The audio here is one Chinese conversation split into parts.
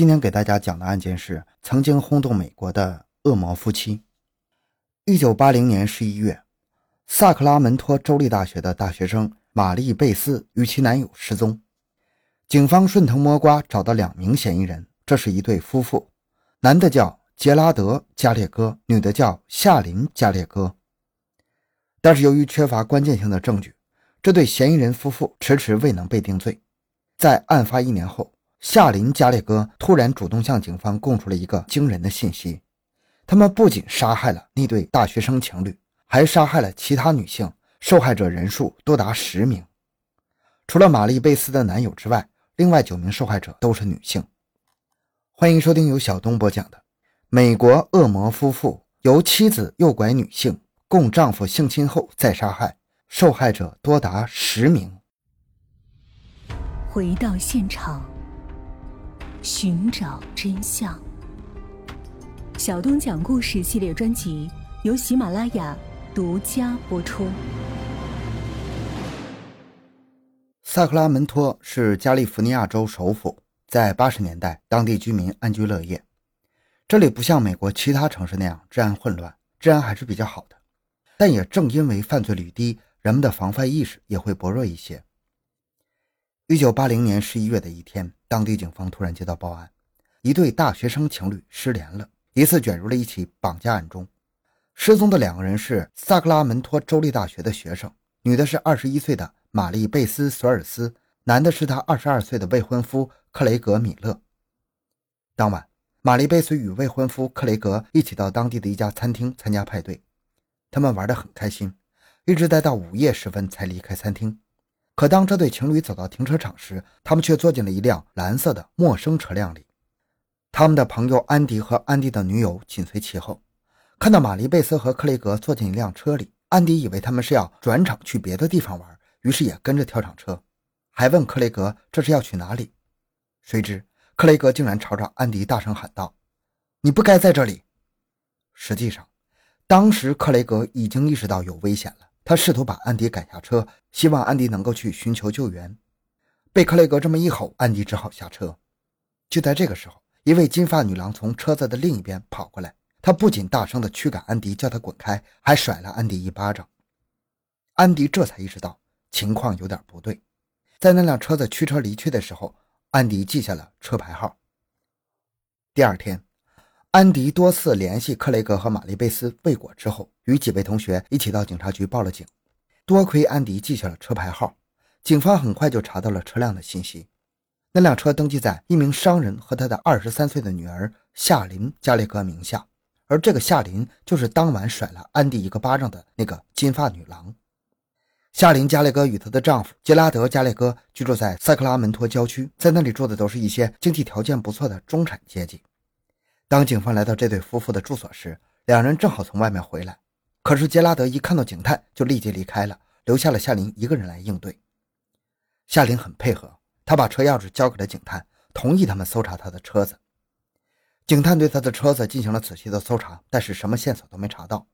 今天给大家讲的案件是曾经轰动美国的恶魔夫妻。一九八零年十一月，萨克拉门托州立大学的大学生玛丽贝斯与其男友失踪，警方顺藤摸瓜找到两名嫌疑人，这是一对夫妇，男的叫杰拉德·加列戈，女的叫夏琳·加列戈。但是由于缺乏关键性的证据，这对嫌疑人夫妇迟迟未能被定罪。在案发一年后。夏林·加列哥突然主动向警方供出了一个惊人的信息：他们不仅杀害了那对大学生情侣，还杀害了其他女性，受害者人数多达十名。除了玛丽·贝斯的男友之外，另外九名受害者都是女性。欢迎收听由小东播讲的《美国恶魔夫妇由妻子诱拐女性，供丈夫性侵后再杀害，受害者多达十名》。回到现场。寻找真相。小东讲故事系列专辑由喜马拉雅独家播出。萨克拉门托是加利福尼亚州首府，在八十年代，当地居民安居乐业。这里不像美国其他城市那样治安混乱，治安还是比较好的。但也正因为犯罪率低，人们的防范意识也会薄弱一些。一九八零年十一月的一天，当地警方突然接到报案，一对大学生情侣失联了，疑似卷入了一起绑架案中。失踪的两个人是萨克拉门托州立大学的学生，女的是二十一岁的玛丽贝斯索尔斯，男的是她二十二岁的未婚夫克雷格米勒。当晚，玛丽贝斯与未婚夫克雷格一起到当地的一家餐厅参加派对，他们玩得很开心，一直待到午夜时分才离开餐厅。可当这对情侣走到停车场时，他们却坐进了一辆蓝色的陌生车辆里。他们的朋友安迪和安迪的女友紧随其后。看到玛丽贝斯和克雷格坐进一辆车里，安迪以为他们是要转场去别的地方玩，于是也跟着跳上车，还问克雷格这是要去哪里。谁知克雷格竟然朝着安迪大声喊道：“你不该在这里！”实际上，当时克雷格已经意识到有危险了。他试图把安迪赶下车，希望安迪能够去寻求救援。被克雷格这么一吼，安迪只好下车。就在这个时候，一位金发女郎从车子的另一边跑过来，她不仅大声地驱赶安迪，叫他滚开，还甩了安迪一巴掌。安迪这才意识到情况有点不对。在那辆车子驱车离去的时候，安迪记下了车牌号。第二天。安迪多次联系克雷格和玛丽贝斯未果之后，与几位同学一起到警察局报了警。多亏安迪记下了车牌号，警方很快就查到了车辆的信息。那辆车登记在一名商人和他的二十三岁的女儿夏琳·加列格名下，而这个夏琳就是当晚甩了安迪一个巴掌的那个金发女郎。夏琳·加列格与她的丈夫杰拉德·加列格居住在塞克拉门托郊区，在那里住的都是一些经济条件不错的中产阶级。当警方来到这对夫妇的住所时，两人正好从外面回来。可是杰拉德一看到警探，就立即离开了，留下了夏琳一个人来应对。夏琳很配合，他把车钥匙交给了警探，同意他们搜查他的车子。警探对他的车子进行了仔细的搜查，但是什么线索都没查到。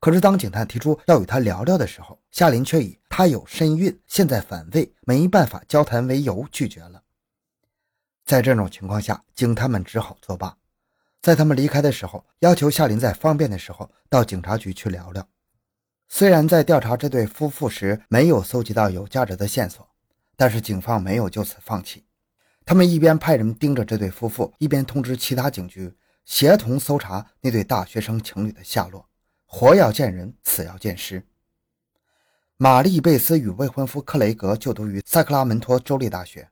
可是当警探提出要与他聊聊的时候，夏琳却以他有身孕，现在反胃，没办法交谈为由拒绝了。在这种情况下，警探们只好作罢。在他们离开的时候，要求夏琳在方便的时候到警察局去聊聊。虽然在调查这对夫妇时没有搜集到有价值的线索，但是警方没有就此放弃。他们一边派人盯着这对夫妇，一边通知其他警局协同搜查那对大学生情侣的下落。活要见人，死要见尸。玛丽贝斯与未婚夫克雷格就读于萨克拉门托州立大学。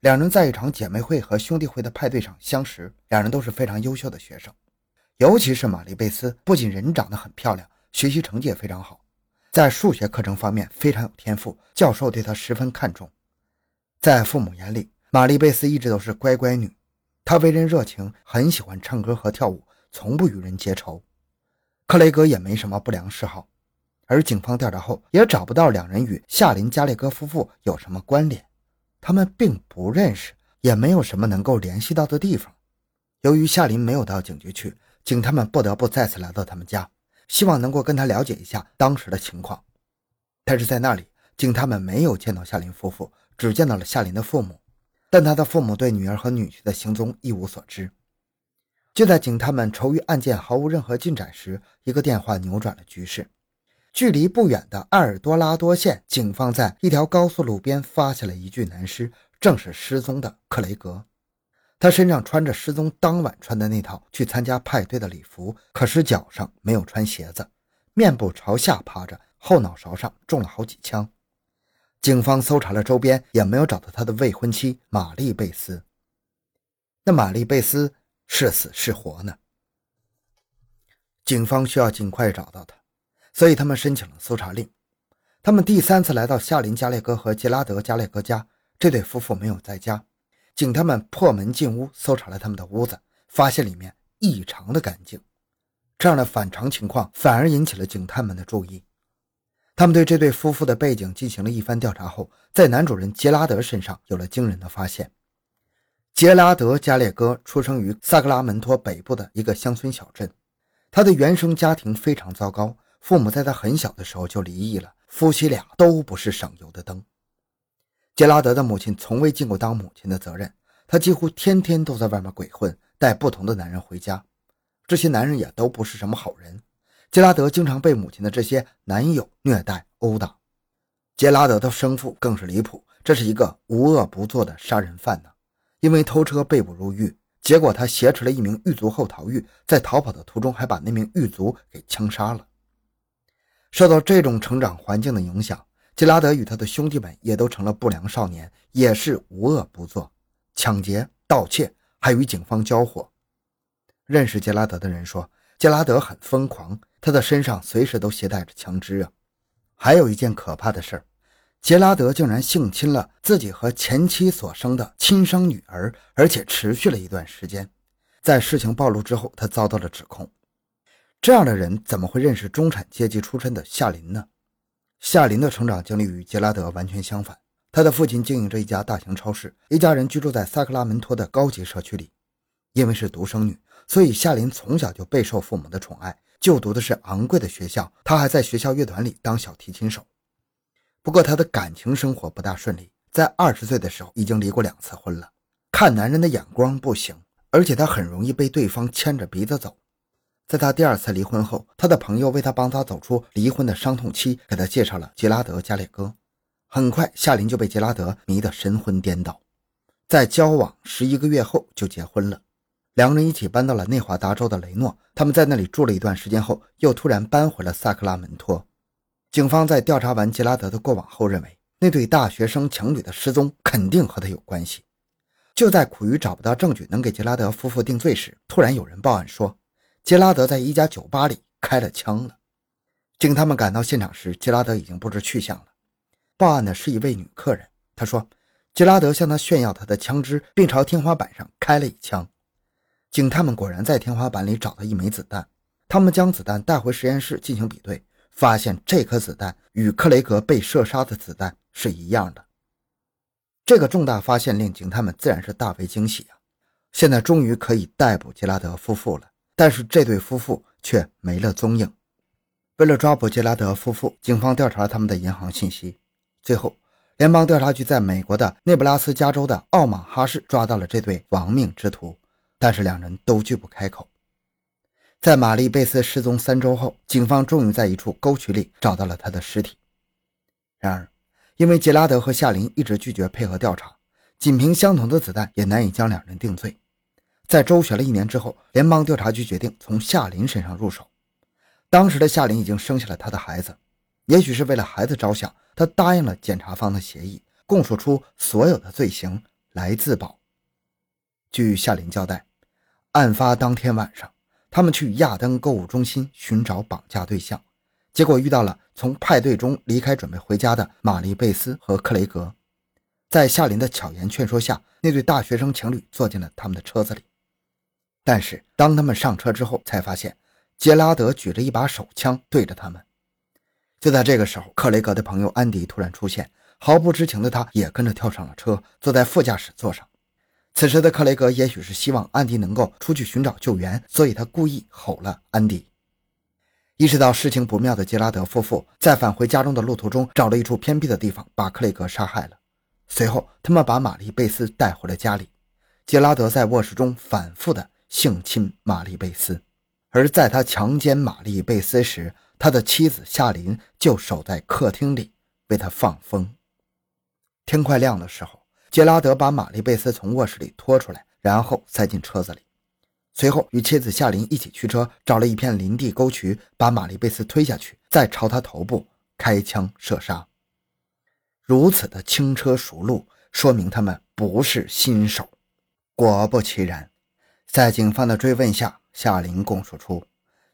两人在一场姐妹会和兄弟会的派对上相识，两人都是非常优秀的学生，尤其是玛丽贝斯，不仅人长得很漂亮，学习成绩也非常好，在数学课程方面非常有天赋，教授对她十分看重。在父母眼里，玛丽贝斯一直都是乖乖女，她为人热情，很喜欢唱歌和跳舞，从不与人结仇。克雷格也没什么不良嗜好，而警方调查后也找不到两人与夏琳·加列戈夫妇有什么关联。他们并不认识，也没有什么能够联系到的地方。由于夏琳没有到警局去，警探们不得不再次来到他们家，希望能够跟他了解一下当时的情况。但是在那里，警探们没有见到夏琳夫妇，只见到了夏琳的父母。但他的父母对女儿和女婿的行踪一无所知。就在警探们愁于案件毫无任何进展时，一个电话扭转了局势。距离不远的埃尔多拉多县，警方在一条高速路边发现了一具男尸，正是失踪的克雷格。他身上穿着失踪当晚穿的那套去参加派对的礼服，可是脚上没有穿鞋子，面部朝下趴着，后脑勺上中了好几枪。警方搜查了周边，也没有找到他的未婚妻玛丽贝斯。那玛丽贝斯是死是活呢？警方需要尽快找到他，所以他们申请了搜查令。他们第三次来到夏林·加列戈和杰拉德·加列戈家，这对夫妇没有在家。警探们破门进屋，搜查了他们的屋子，发现里面异常的干净。这样的反常情况反而引起了警探们的注意。他们对这对夫妇的背景进行了一番调查后，在男主人杰拉德身上有了惊人的发现。杰拉德·加列戈出生于萨克拉门托北部的一个乡村小镇，他的原生家庭非常糟糕，父母在他很小的时候就离异了，夫妻俩都不是省油的灯。杰拉德的母亲从未尽过当母亲的责任，她几乎天天都在外面鬼混，带不同的男人回家。这些男人也都不是什么好人。杰拉德经常被母亲的这些男友虐待殴打。杰拉德的生父更是离谱，这是一个无恶不作的杀人犯呢。因为偷车被捕入狱，结果他挟持了一名狱卒后逃狱，在逃跑的途中还把那名狱卒给枪杀了。受到这种成长环境的影响。杰拉德与他的兄弟们也都成了不良少年，也是无恶不作，抢劫、盗窃，还与警方交火。认识杰拉德的人说，杰拉德很疯狂，他的身上随时都携带着枪支啊。还有一件可怕的事儿，杰拉德竟然性侵了自己和前妻所生的亲生女儿，而且持续了一段时间。在事情暴露之后，他遭到了指控。这样的人怎么会认识中产阶级出身的夏琳呢？夏琳的成长经历与杰拉德完全相反。他的父亲经营着一家大型超市，一家人居住在萨克拉门托的高级社区里。因为是独生女，所以夏琳从小就备受父母的宠爱，就读的是昂贵的学校。她还在学校乐团里当小提琴手。不过，她的感情生活不大顺利，在二十岁的时候已经离过两次婚了。看男人的眼光不行，而且她很容易被对方牵着鼻子走。在他第二次离婚后，他的朋友为他帮他走出离婚的伤痛期，给他介绍了杰拉德·加列戈。很快，夏琳就被杰拉德迷得神魂颠倒，在交往十一个月后就结婚了。两个人一起搬到了内华达州的雷诺，他们在那里住了一段时间后，又突然搬回了萨克拉门托。警方在调查完杰拉德的过往后，认为那对大学生情侣的失踪肯定和他有关系。就在苦于找不到证据能给杰拉德夫妇定罪时，突然有人报案说。杰拉德在一家酒吧里开了枪了。警探们赶到现场时，杰拉德已经不知去向了。报案的是一位女客人，她说，杰拉德向她炫耀他的枪支，并朝天花板上开了一枪。警探们果然在天花板里找到一枚子弹，他们将子弹带回实验室进行比对，发现这颗子弹与克雷格被射杀的子弹是一样的。这个重大发现令警探们自然是大为惊喜啊！现在终于可以逮捕杰拉德夫妇了。但是这对夫妇却没了踪影。为了抓捕杰拉德夫妇，警方调查了他们的银行信息。最后，联邦调查局在美国的内布拉斯加州的奥马哈市抓到了这对亡命之徒，但是两人都拒不开口。在玛丽贝斯失踪三周后，警方终于在一处沟渠里找到了他的尸体。然而，因为杰拉德和夏琳一直拒绝配合调查，仅凭相同的子弹也难以将两人定罪。在周旋了一年之后，联邦调查局决定从夏琳身上入手。当时的夏琳已经生下了他的孩子，也许是为了孩子着想，他答应了检察方的协议，供述出所有的罪行来自保。据夏琳交代，案发当天晚上，他们去亚登购物中心寻找绑架对象，结果遇到了从派对中离开准备回家的玛丽贝斯和克雷格。在夏琳的巧言劝说下，那对大学生情侣坐进了他们的车子里。但是当他们上车之后，才发现杰拉德举着一把手枪对着他们。就在这个时候，克雷格的朋友安迪突然出现，毫不知情的他也跟着跳上了车，坐在副驾驶座上。此时的克雷格也许是希望安迪能够出去寻找救援，所以他故意吼了安迪。意识到事情不妙的杰拉德夫妇在返回家中的路途中，找了一处偏僻的地方把克雷格杀害了。随后，他们把玛丽贝斯带回了家里。杰拉德在卧室中反复的性侵玛丽贝斯，而在他强奸玛丽贝斯时，他的妻子夏琳就守在客厅里为他放风。天快亮的时候，杰拉德把玛丽贝斯从卧室里拖出来，然后塞进车子里，随后与妻子夏琳一起驱车，找了一片林地沟渠，把玛丽贝斯推下去，再朝他头部开枪射杀。如此的轻车熟路，说明他们不是新手。果不其然，在警方的追问下，夏琳供述出，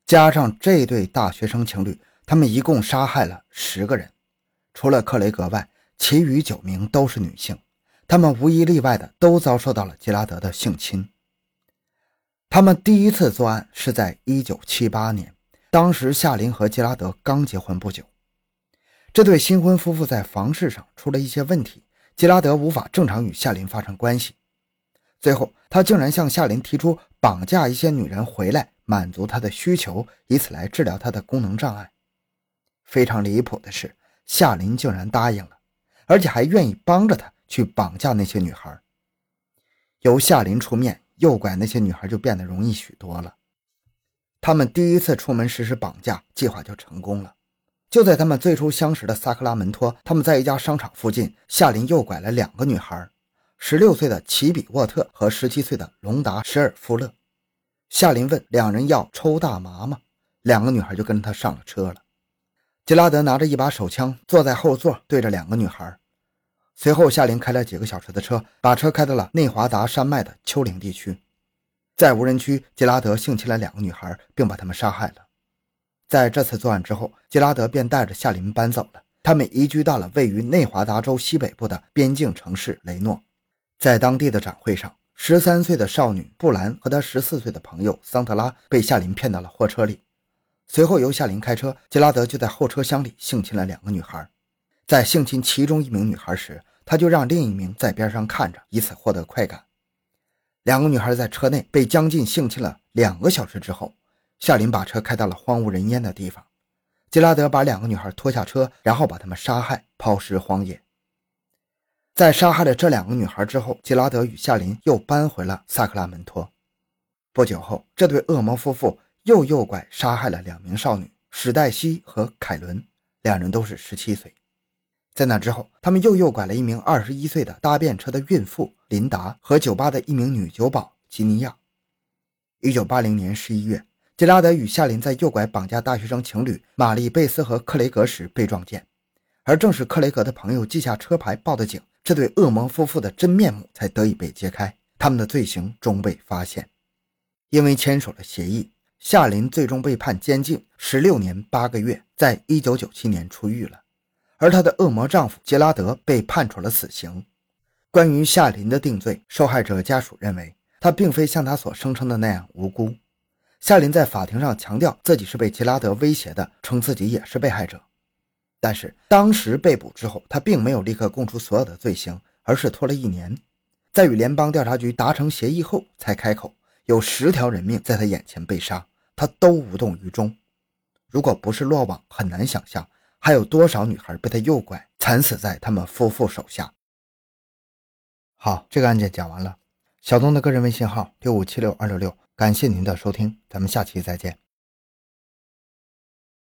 加上这对大学生情侣，他们一共杀害了十个人，除了克雷格外，其余九名都是女性，他们无一例外的都遭受到了杰拉德的性侵。他们第一次作案是在1978年，当时夏琳和杰拉德刚结婚不久，这对新婚夫妇在房事上出了一些问题，杰拉德无法正常与夏琳发生关系。最后，他竟然向夏琳提出绑架一些女人回来，满足他的需求，以此来治疗他的功能障碍。非常离谱的是，夏琳竟然答应了，而且还愿意帮着他去绑架那些女孩。由夏琳出面诱拐那些女孩，就变得容易许多了。他们第一次出门实施绑架计划就成功了。就在他们最初相识的萨克拉门托，他们在一家商场附近，夏琳诱拐了两个女孩。十六岁的奇比沃特和十七岁的隆达·施尔夫勒，夏琳问两人要抽大麻吗？两个女孩就跟着他上了车了。杰拉德拿着一把手枪坐在后座，对着两个女孩。随后，夏琳开了几个小时的车，把车开到了内华达山脉的丘陵地区。在无人区，杰拉德性侵了两个女孩，并把她们杀害了。在这次作案之后，杰拉德便带着夏琳搬走了。他们移居到了位于内华达州西北部的边境城市雷诺。在当地的展会上，十三岁的少女布兰和她十四岁的朋友桑特拉被夏琳骗到了货车里。随后由夏琳开车，杰拉德就在后车厢里性侵了两个女孩。在性侵其中一名女孩时，他就让另一名在边上看着，以此获得快感。两个女孩在车内被将近性侵了两个小时之后，夏琳把车开到了荒无人烟的地方。杰拉德把两个女孩拖下车，然后把她们杀害，抛尸荒野。在杀害了这两个女孩之后，吉拉德与夏琳又搬回了萨克拉门托。不久后，这对恶魔夫妇又诱拐杀害了两名少女史黛西和凯伦，两人都是十七岁。在那之后，他们又诱拐了一名二十一岁的搭便车的孕妇琳达和酒吧的一名女酒保吉尼亚。一九八零年十一月，吉拉德与夏琳在诱拐绑架大学生情侣玛丽贝斯和克雷格时被撞见，而正是克雷格的朋友记下车牌报的警。这对恶魔夫妇的真面目才得以被揭开，他们的罪行终被发现。因为签署了协议，夏琳最终被判监禁十六年八个月，在一九九七年出狱了。而她的恶魔丈夫杰拉德被判处了死刑。关于夏琳的定罪，受害者家属认为她并非像她所声称的那样无辜。夏琳在法庭上强调自己是被杰拉德威胁的，称自己也是被害者。但是当时被捕之后，他并没有立刻供出所有的罪行，而是拖了一年，在与联邦调查局达成协议后才开口。有十条人命在他眼前被杀，他都无动于衷。如果不是落网，很难想象还有多少女孩被他诱拐，惨死在他们夫妇手下。好，这个案件讲完了。小东的个人微信号六五七六二六六，感谢您的收听，咱们下期再见。